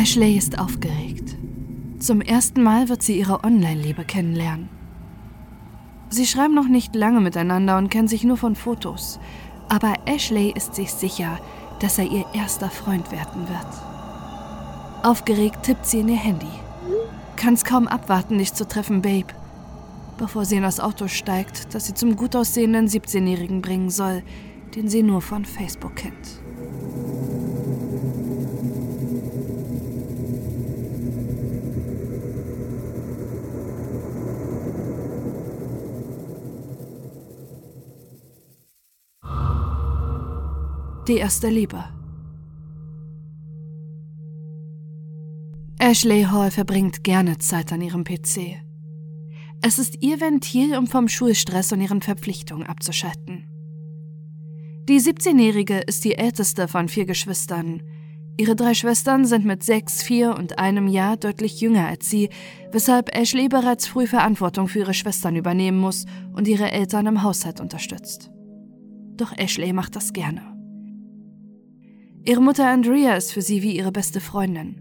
Ashley ist aufgeregt. Zum ersten Mal wird sie ihre Online-Liebe kennenlernen. Sie schreiben noch nicht lange miteinander und kennen sich nur von Fotos. Aber Ashley ist sich sicher, dass er ihr erster Freund werden wird. Aufgeregt tippt sie in ihr Handy. Kann's kaum abwarten, dich zu treffen, Babe. Bevor sie in das Auto steigt, das sie zum gut aussehenden 17-Jährigen bringen soll, den sie nur von Facebook kennt. Die erste Liebe. Ashley Hall verbringt gerne Zeit an ihrem PC. Es ist ihr Ventil, um vom Schulstress und ihren Verpflichtungen abzuschalten. Die 17-Jährige ist die älteste von vier Geschwistern. Ihre drei Schwestern sind mit sechs, vier und einem Jahr deutlich jünger als sie, weshalb Ashley bereits früh Verantwortung für ihre Schwestern übernehmen muss und ihre Eltern im Haushalt unterstützt. Doch Ashley macht das gerne. Ihre Mutter Andrea ist für sie wie ihre beste Freundin.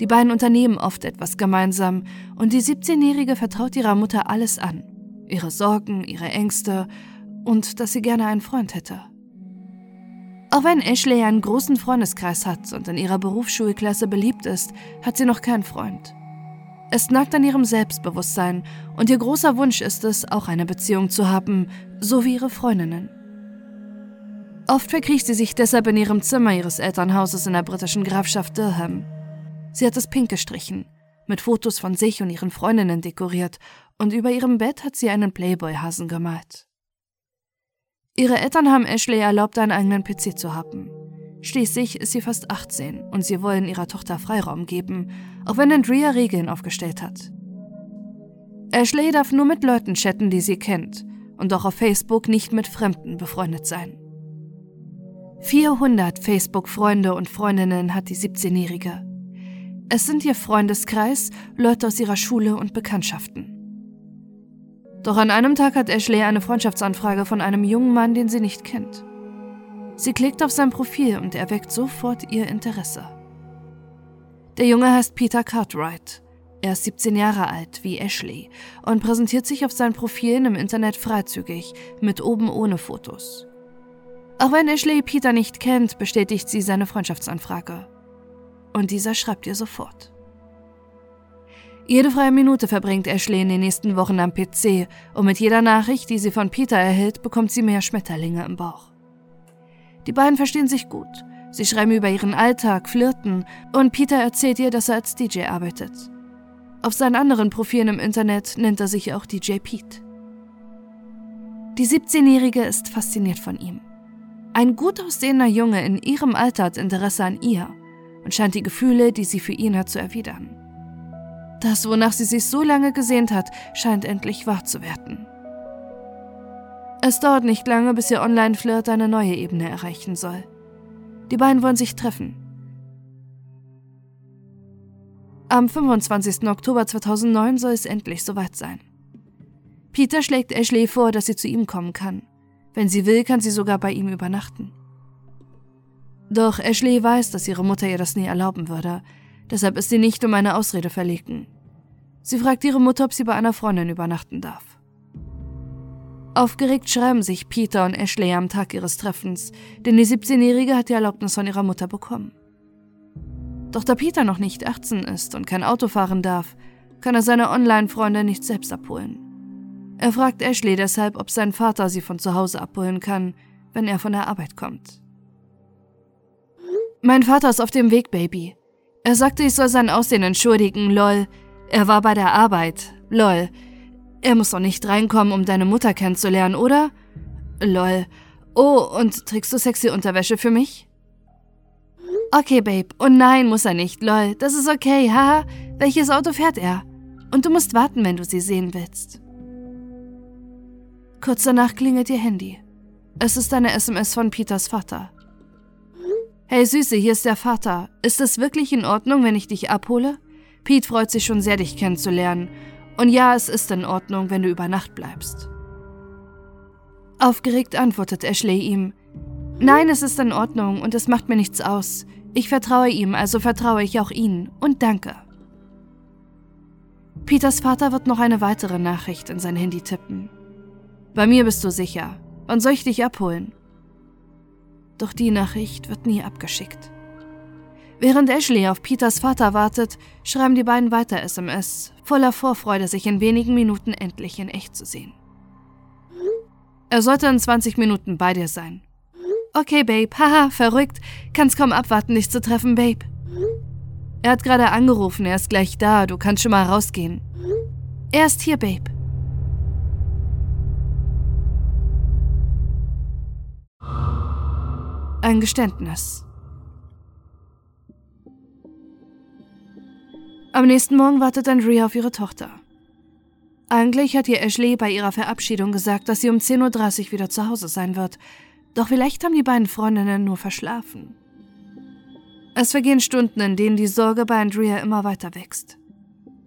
Die beiden unternehmen oft etwas gemeinsam und die 17-Jährige vertraut ihrer Mutter alles an. Ihre Sorgen, ihre Ängste und dass sie gerne einen Freund hätte. Auch wenn Ashley einen großen Freundeskreis hat und in ihrer Berufsschulklasse beliebt ist, hat sie noch keinen Freund. Es nagt an ihrem Selbstbewusstsein und ihr großer Wunsch ist es, auch eine Beziehung zu haben, so wie ihre Freundinnen. Oft verkriecht sie sich deshalb in ihrem Zimmer ihres Elternhauses in der britischen Grafschaft Durham. Sie hat es pink gestrichen, mit Fotos von sich und ihren Freundinnen dekoriert und über ihrem Bett hat sie einen Playboy-Hasen gemalt. Ihre Eltern haben Ashley erlaubt, einen eigenen PC zu haben. Schließlich ist sie fast 18 und sie wollen ihrer Tochter Freiraum geben, auch wenn Andrea Regeln aufgestellt hat. Ashley darf nur mit Leuten chatten, die sie kennt und auch auf Facebook nicht mit Fremden befreundet sein. 400 Facebook-Freunde und Freundinnen hat die 17-Jährige. Es sind ihr Freundeskreis, Leute aus ihrer Schule und Bekanntschaften. Doch an einem Tag hat Ashley eine Freundschaftsanfrage von einem jungen Mann, den sie nicht kennt. Sie klickt auf sein Profil und er weckt sofort ihr Interesse. Der Junge heißt Peter Cartwright. Er ist 17 Jahre alt, wie Ashley, und präsentiert sich auf seinen Profilen im Internet freizügig, mit oben ohne Fotos. Auch wenn Ashley Peter nicht kennt, bestätigt sie seine Freundschaftsanfrage. Und dieser schreibt ihr sofort. Jede freie Minute verbringt Ashley in den nächsten Wochen am PC und mit jeder Nachricht, die sie von Peter erhält, bekommt sie mehr Schmetterlinge im Bauch. Die beiden verstehen sich gut. Sie schreiben über ihren Alltag, flirten und Peter erzählt ihr, dass er als DJ arbeitet. Auf seinen anderen Profilen im Internet nennt er sich auch DJ Pete. Die 17-Jährige ist fasziniert von ihm. Ein gut aussehender Junge in ihrem Alter hat Interesse an ihr und scheint die Gefühle, die sie für ihn hat, zu erwidern. Das, wonach sie sich so lange gesehnt hat, scheint endlich wahr zu werden. Es dauert nicht lange, bis ihr Online-Flirt eine neue Ebene erreichen soll. Die beiden wollen sich treffen. Am 25. Oktober 2009 soll es endlich soweit sein. Peter schlägt Ashley vor, dass sie zu ihm kommen kann. Wenn sie will, kann sie sogar bei ihm übernachten. Doch Ashley weiß, dass ihre Mutter ihr das nie erlauben würde, deshalb ist sie nicht um eine Ausrede verlegen. Sie fragt ihre Mutter, ob sie bei einer Freundin übernachten darf. Aufgeregt schreiben sich Peter und Ashley am Tag ihres Treffens, denn die 17-Jährige hat die Erlaubnis von ihrer Mutter bekommen. Doch da Peter noch nicht 18 ist und kein Auto fahren darf, kann er seine Online-Freunde nicht selbst abholen. Er fragt Ashley deshalb, ob sein Vater sie von zu Hause abholen kann, wenn er von der Arbeit kommt. Mein Vater ist auf dem Weg, Baby. Er sagte, ich soll sein Aussehen entschuldigen, lol. Er war bei der Arbeit, lol. Er muss doch nicht reinkommen, um deine Mutter kennenzulernen, oder? Lol. Oh, und trägst du sexy Unterwäsche für mich? Okay, Babe. Oh nein, muss er nicht, lol. Das ist okay, haha. Welches Auto fährt er? Und du musst warten, wenn du sie sehen willst. Kurz danach klingelt ihr Handy. Es ist eine SMS von Peters Vater. Hey Süße, hier ist der Vater. Ist es wirklich in Ordnung, wenn ich dich abhole? Pete freut sich schon sehr, dich kennenzulernen. Und ja, es ist in Ordnung, wenn du über Nacht bleibst. Aufgeregt antwortet Ashley ihm. Nein, es ist in Ordnung und es macht mir nichts aus. Ich vertraue ihm, also vertraue ich auch Ihnen und danke. Peters Vater wird noch eine weitere Nachricht in sein Handy tippen. Bei mir bist du sicher. Wann soll ich dich abholen? Doch die Nachricht wird nie abgeschickt. Während Ashley auf Peters Vater wartet, schreiben die beiden weiter SMS, voller Vorfreude, sich in wenigen Minuten endlich in echt zu sehen. Er sollte in 20 Minuten bei dir sein. Okay, Babe, haha, verrückt. Kannst kaum abwarten, dich zu treffen, Babe. Er hat gerade angerufen, er ist gleich da, du kannst schon mal rausgehen. Er ist hier, Babe. Ein Geständnis. Am nächsten Morgen wartet Andrea auf ihre Tochter. Eigentlich hat ihr Ashley bei ihrer Verabschiedung gesagt, dass sie um 10.30 Uhr wieder zu Hause sein wird, doch vielleicht haben die beiden Freundinnen nur verschlafen. Es vergehen Stunden, in denen die Sorge bei Andrea immer weiter wächst.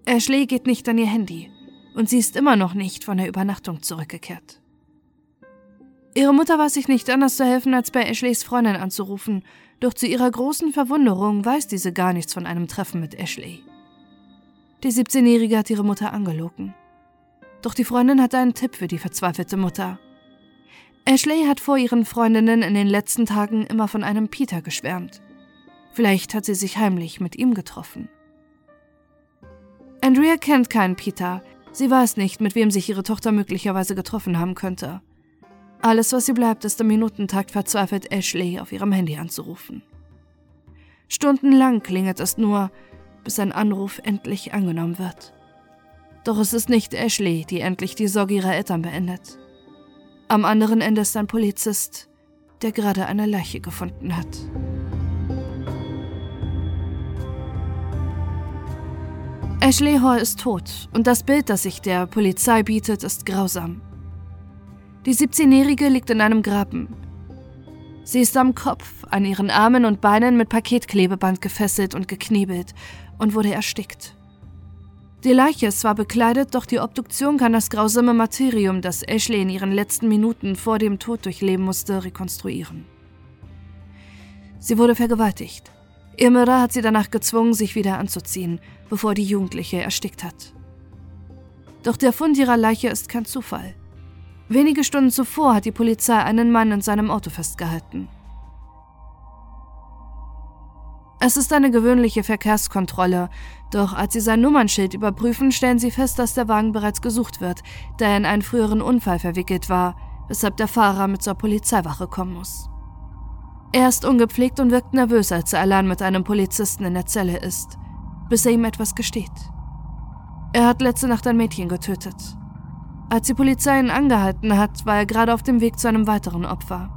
Ashley geht nicht an ihr Handy und sie ist immer noch nicht von der Übernachtung zurückgekehrt. Ihre Mutter weiß sich nicht anders zu helfen, als bei Ashleys Freundin anzurufen, doch zu ihrer großen Verwunderung weiß diese gar nichts von einem Treffen mit Ashley. Die 17-Jährige hat ihre Mutter angelogen. Doch die Freundin hat einen Tipp für die verzweifelte Mutter. Ashley hat vor ihren Freundinnen in den letzten Tagen immer von einem Peter geschwärmt. Vielleicht hat sie sich heimlich mit ihm getroffen. Andrea kennt keinen Peter. Sie weiß nicht, mit wem sich ihre Tochter möglicherweise getroffen haben könnte. Alles, was sie bleibt, ist im Minutentakt verzweifelt Ashley auf ihrem Handy anzurufen. Stundenlang klingelt es nur, bis ein Anruf endlich angenommen wird. Doch es ist nicht Ashley, die endlich die Sorge ihrer Eltern beendet. Am anderen Ende ist ein Polizist, der gerade eine Leiche gefunden hat. Ashley Hall ist tot und das Bild, das sich der Polizei bietet, ist grausam. Die 17-Jährige liegt in einem Graben. Sie ist am Kopf, an ihren Armen und Beinen mit Paketklebeband gefesselt und geknebelt und wurde erstickt. Die Leiche ist zwar bekleidet, doch die Obduktion kann das grausame Materium, das Ashley in ihren letzten Minuten vor dem Tod durchleben musste, rekonstruieren. Sie wurde vergewaltigt. Ihr Mörder hat sie danach gezwungen, sich wieder anzuziehen, bevor die Jugendliche erstickt hat. Doch der Fund ihrer Leiche ist kein Zufall. Wenige Stunden zuvor hat die Polizei einen Mann in seinem Auto festgehalten. Es ist eine gewöhnliche Verkehrskontrolle, doch als sie sein Nummernschild überprüfen, stellen sie fest, dass der Wagen bereits gesucht wird, da er in einen früheren Unfall verwickelt war, weshalb der Fahrer mit zur Polizeiwache kommen muss. Er ist ungepflegt und wirkt nervös, als er allein mit einem Polizisten in der Zelle ist, bis er ihm etwas gesteht. Er hat letzte Nacht ein Mädchen getötet. Als die Polizei ihn angehalten hat, war er gerade auf dem Weg zu einem weiteren Opfer.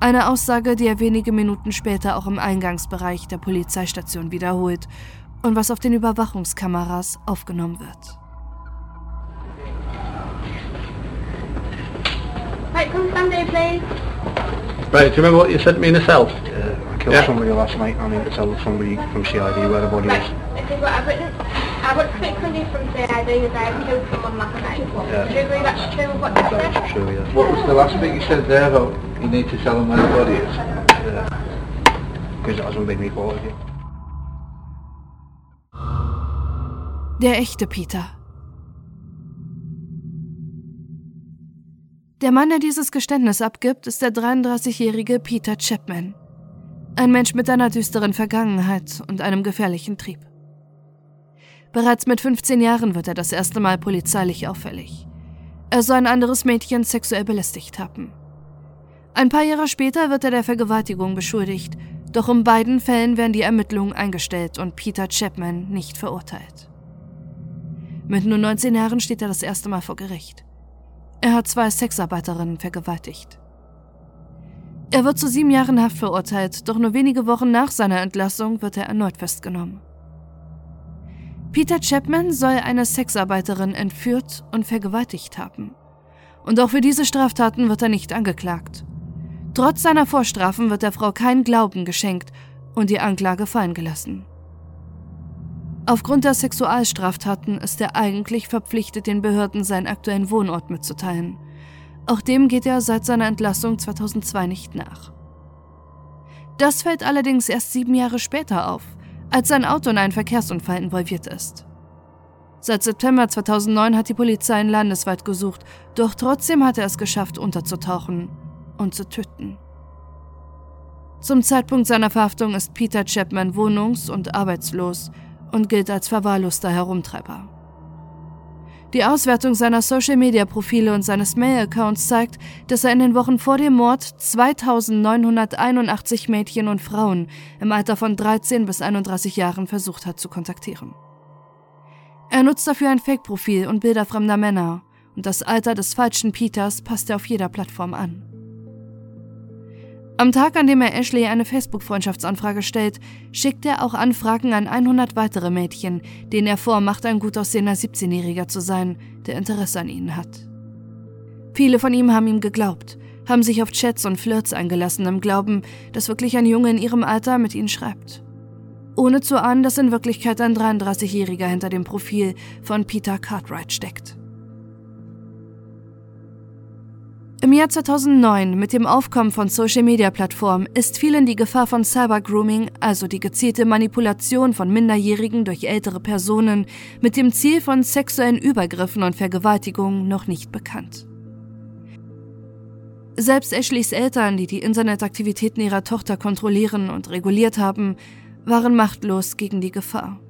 Eine Aussage, die er wenige Minuten später auch im Eingangsbereich der Polizeistation wiederholt und was auf den Überwachungskameras aufgenommen wird. Right, come here, please. Right, do you remember what you said to me in the cell? Yeah, I killed Yeah. somebody last night. I need to tell somebody from CID where the body Right, is. this is what I've written. I want to speak with you from CID as I killed someone last night. Yeah. Do you agree that's true with what you said? That's true, yeah. What was the last bit you said there about you need to tell them where the body is? yeah. Because it hasn't been reported yet. Der echte Peter. Der Mann, der dieses Geständnis abgibt, ist der 33-jährige Peter Chapman. Ein Mensch mit einer düsteren Vergangenheit und einem gefährlichen Trieb. Bereits mit 15 Jahren wird er das erste Mal polizeilich auffällig. Er soll ein anderes Mädchen sexuell belästigt haben. Ein paar Jahre später wird er der Vergewaltigung beschuldigt, doch in beiden Fällen werden die Ermittlungen eingestellt und Peter Chapman nicht verurteilt. Mit nur 19 Jahren steht er das erste Mal vor Gericht. Er hat zwei Sexarbeiterinnen vergewaltigt. Er wird zu sieben Jahren Haft verurteilt, doch nur wenige Wochen nach seiner Entlassung wird er erneut festgenommen. Peter Chapman soll eine Sexarbeiterin entführt und vergewaltigt haben. Und auch für diese Straftaten wird er nicht angeklagt. Trotz seiner Vorstrafen wird der Frau kein Glauben geschenkt und die Anklage fallen gelassen. Aufgrund der Sexualstraftaten ist er eigentlich verpflichtet, den Behörden seinen aktuellen Wohnort mitzuteilen. Auch dem geht er seit seiner Entlassung 2002 nicht nach. Das fällt allerdings erst sieben Jahre später auf, als sein Auto in einen Verkehrsunfall involviert ist. Seit September 2009 hat die Polizei ihn landesweit gesucht, doch trotzdem hat er es geschafft, unterzutauchen und zu töten. Zum Zeitpunkt seiner Verhaftung ist Peter Chapman wohnungs- und arbeitslos und gilt als verwahrloster Herumtreiber. Die Auswertung seiner Social-Media-Profile und seines Mail-Accounts zeigt, dass er in den Wochen vor dem Mord 2981 Mädchen und Frauen im Alter von 13 bis 31 Jahren versucht hat zu kontaktieren. Er nutzt dafür ein Fake-Profil und Bilder fremder Männer, und das Alter des falschen Peters passt er auf jeder Plattform an. Am Tag, an dem er Ashley eine Facebook-Freundschaftsanfrage stellt, schickt er auch Anfragen an 100 weitere Mädchen, denen er vormacht, ein gut aussehender 17-Jähriger zu sein, der Interesse an ihnen hat. Viele von ihm haben ihm geglaubt, haben sich auf Chats und Flirts eingelassen im Glauben, dass wirklich ein Junge in ihrem Alter mit ihnen schreibt. Ohne zu ahnen, dass in Wirklichkeit ein 33-Jähriger hinter dem Profil von Peter Cartwright steckt. Im Jahr 2009, mit dem Aufkommen von Social-Media-Plattformen, ist vielen die Gefahr von Cyber-Grooming, also die gezielte Manipulation von Minderjährigen durch ältere Personen, mit dem Ziel von sexuellen Übergriffen und Vergewaltigungen noch nicht bekannt. Selbst Ashleys Eltern, die die Internetaktivitäten ihrer Tochter kontrollieren und reguliert haben, waren machtlos gegen die Gefahr.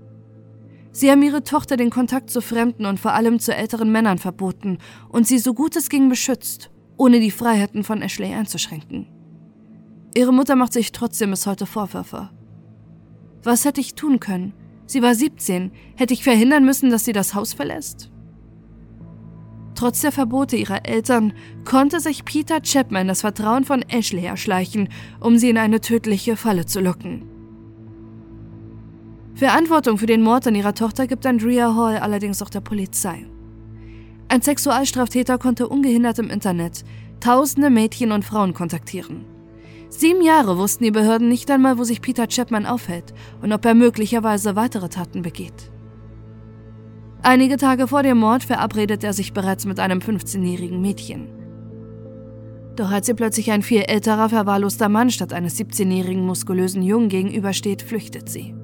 Sie haben ihre Tochter den Kontakt zu Fremden und vor allem zu älteren Männern verboten und sie so gut es ging beschützt ohne die Freiheiten von Ashley einzuschränken. Ihre Mutter macht sich trotzdem bis heute Vorwürfe. Was hätte ich tun können? Sie war 17. Hätte ich verhindern müssen, dass sie das Haus verlässt? Trotz der Verbote ihrer Eltern konnte sich Peter Chapman das Vertrauen von Ashley erschleichen, um sie in eine tödliche Falle zu locken. Verantwortung für den Mord an ihrer Tochter gibt Andrea Hall allerdings auch der Polizei. Ein Sexualstraftäter konnte ungehindert im Internet tausende Mädchen und Frauen kontaktieren. Sieben Jahre wussten die Behörden nicht einmal, wo sich Peter Chapman aufhält und ob er möglicherweise weitere Taten begeht. Einige Tage vor dem Mord verabredet er sich bereits mit einem 15-jährigen Mädchen. Doch als ihr plötzlich ein viel älterer, verwahrloster Mann statt eines 17-jährigen muskulösen Jungen gegenübersteht, flüchtet sie.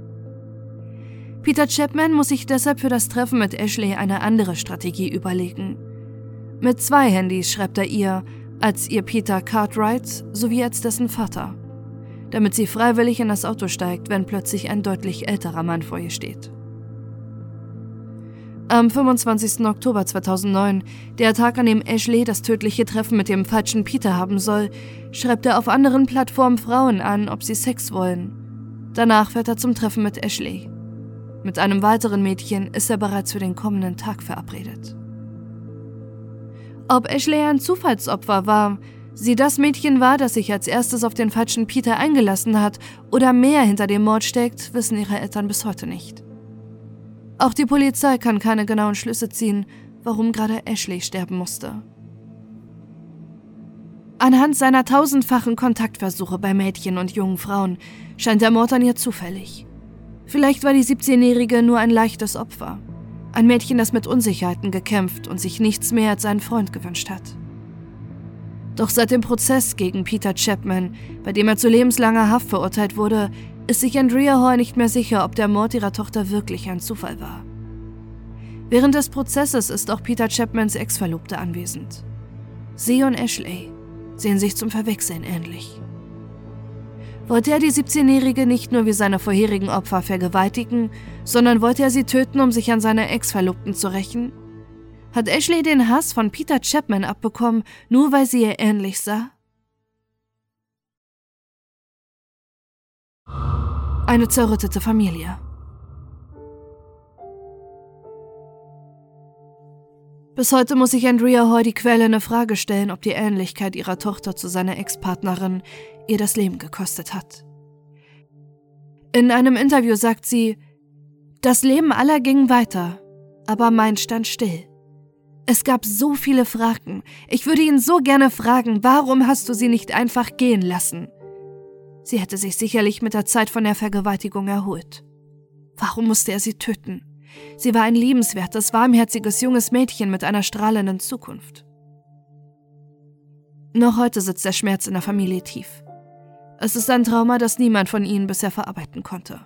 Peter Chapman muss sich deshalb für das Treffen mit Ashley eine andere Strategie überlegen. Mit zwei Handys schreibt er ihr, als ihr Peter Cartwright sowie als dessen Vater, damit sie freiwillig in das Auto steigt, wenn plötzlich ein deutlich älterer Mann vor ihr steht. Am 25. Oktober 2009, der Tag, an dem Ashley das tödliche Treffen mit dem falschen Peter haben soll, schreibt er auf anderen Plattformen Frauen an, ob sie Sex wollen. Danach fährt er zum Treffen mit Ashley. Mit einem weiteren Mädchen ist er bereits für den kommenden Tag verabredet. Ob Ashley ein Zufallsopfer war, sie das Mädchen war, das sich als erstes auf den falschen Peter eingelassen hat oder mehr hinter dem Mord steckt, wissen ihre Eltern bis heute nicht. Auch die Polizei kann keine genauen Schlüsse ziehen, warum gerade Ashley sterben musste. Anhand seiner tausendfachen Kontaktversuche bei Mädchen und jungen Frauen scheint der Mord an ihr zufällig. Vielleicht war die 17-Jährige nur ein leichtes Opfer. Ein Mädchen, das mit Unsicherheiten gekämpft und sich nichts mehr als seinen Freund gewünscht hat. Doch seit dem Prozess gegen Peter Chapman, bei dem er zu lebenslanger Haft verurteilt wurde, ist sich Andrea Hall nicht mehr sicher, ob der Mord ihrer Tochter wirklich ein Zufall war. Während des Prozesses ist auch Peter Chapmans Ex-Verlobte anwesend. Sie und Ashley sehen sich zum Verwechseln ähnlich. Wollte er die 17-Jährige nicht nur wie seine vorherigen Opfer vergewaltigen, sondern wollte er sie töten, um sich an seine Ex-Verlobten zu rächen? Hat Ashley den Hass von Peter Chapman abbekommen, nur weil sie ihr ähnlich sah? Eine zerrüttete Familie. Bis heute muss sich Andrea Hoy die quälende Frage stellen, ob die Ähnlichkeit ihrer Tochter zu seiner Ex-Partnerin ihr das Leben gekostet hat. In einem Interview sagt sie, das Leben aller ging weiter, aber mein stand still. Es gab so viele Fragen. Ich würde ihn so gerne fragen, warum hast du sie nicht einfach gehen lassen? Sie hätte sich sicherlich mit der Zeit von der Vergewaltigung erholt. Warum musste er sie töten? Sie war ein liebenswertes, warmherziges junges Mädchen mit einer strahlenden Zukunft. Noch heute sitzt der Schmerz in der Familie tief. Es ist ein Trauma, das niemand von ihnen bisher verarbeiten konnte.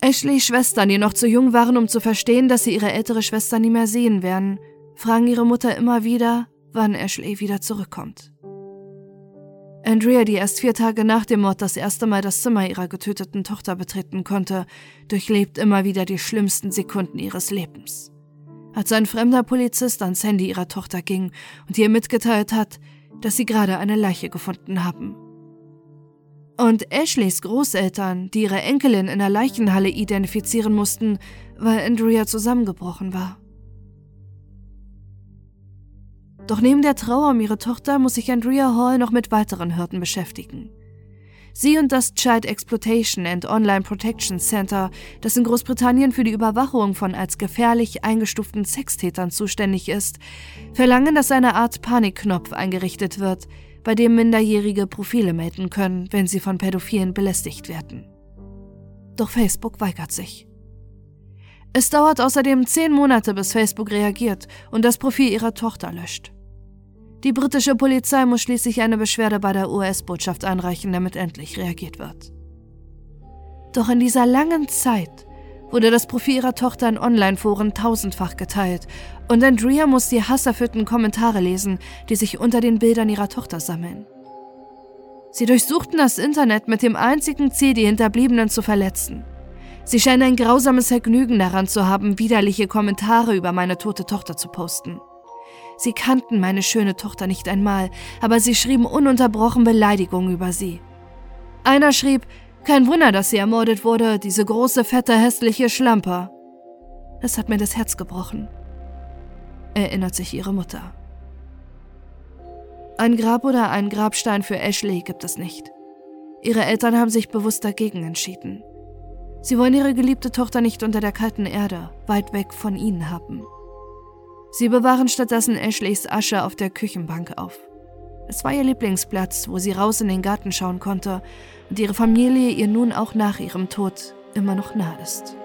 Ashleys Schwestern, die noch zu jung waren, um zu verstehen, dass sie ihre ältere Schwester nie mehr sehen werden, fragen ihre Mutter immer wieder, wann Ashley wieder zurückkommt. Andrea, die erst vier Tage nach dem Mord das erste Mal das Zimmer ihrer getöteten Tochter betreten konnte, durchlebt immer wieder die schlimmsten Sekunden ihres Lebens. Als ein fremder Polizist ans Handy ihrer Tochter ging und ihr mitgeteilt hat, dass sie gerade eine Leiche gefunden haben. Und Ashleys Großeltern, die ihre Enkelin in der Leichenhalle identifizieren mussten, weil Andrea zusammengebrochen war. Doch neben der Trauer um ihre Tochter muss sich Andrea Hall noch mit weiteren Hürden beschäftigen. Sie und das Child Exploitation and Online Protection Center, das in Großbritannien für die Überwachung von als gefährlich eingestuften Sextätern zuständig ist, verlangen, dass eine Art Panikknopf eingerichtet wird, bei dem Minderjährige Profile melden können, wenn sie von Pädophilen belästigt werden. Doch Facebook weigert sich. Es dauert außerdem zehn Monate, bis Facebook reagiert und das Profil ihrer Tochter löscht. Die britische Polizei muss schließlich eine Beschwerde bei der US-Botschaft einreichen, damit endlich reagiert wird. Doch in dieser langen Zeit wurde das Profil ihrer Tochter in Online-Foren tausendfach geteilt und Andrea muss die hasserfüllten Kommentare lesen, die sich unter den Bildern ihrer Tochter sammeln. Sie durchsuchten das Internet mit dem einzigen Ziel, die Hinterbliebenen zu verletzen. Sie scheinen ein grausames Vergnügen daran zu haben, widerliche Kommentare über meine tote Tochter zu posten. Sie kannten meine schöne Tochter nicht einmal, aber sie schrieben ununterbrochen Beleidigungen über sie. Einer schrieb, kein Wunder, dass sie ermordet wurde, diese große, fette, hässliche Schlampe. Es hat mir das Herz gebrochen, erinnert sich ihre Mutter. Ein Grab oder ein Grabstein für Ashley gibt es nicht. Ihre Eltern haben sich bewusst dagegen entschieden. Sie wollen ihre geliebte Tochter nicht unter der kalten Erde, weit weg von ihnen haben. Sie bewahren stattdessen Ashleys Asche auf der Küchenbank auf. Es war ihr Lieblingsplatz, wo sie raus in den Garten schauen konnte und ihre Familie ihr nun auch nach ihrem Tod immer noch nah ist.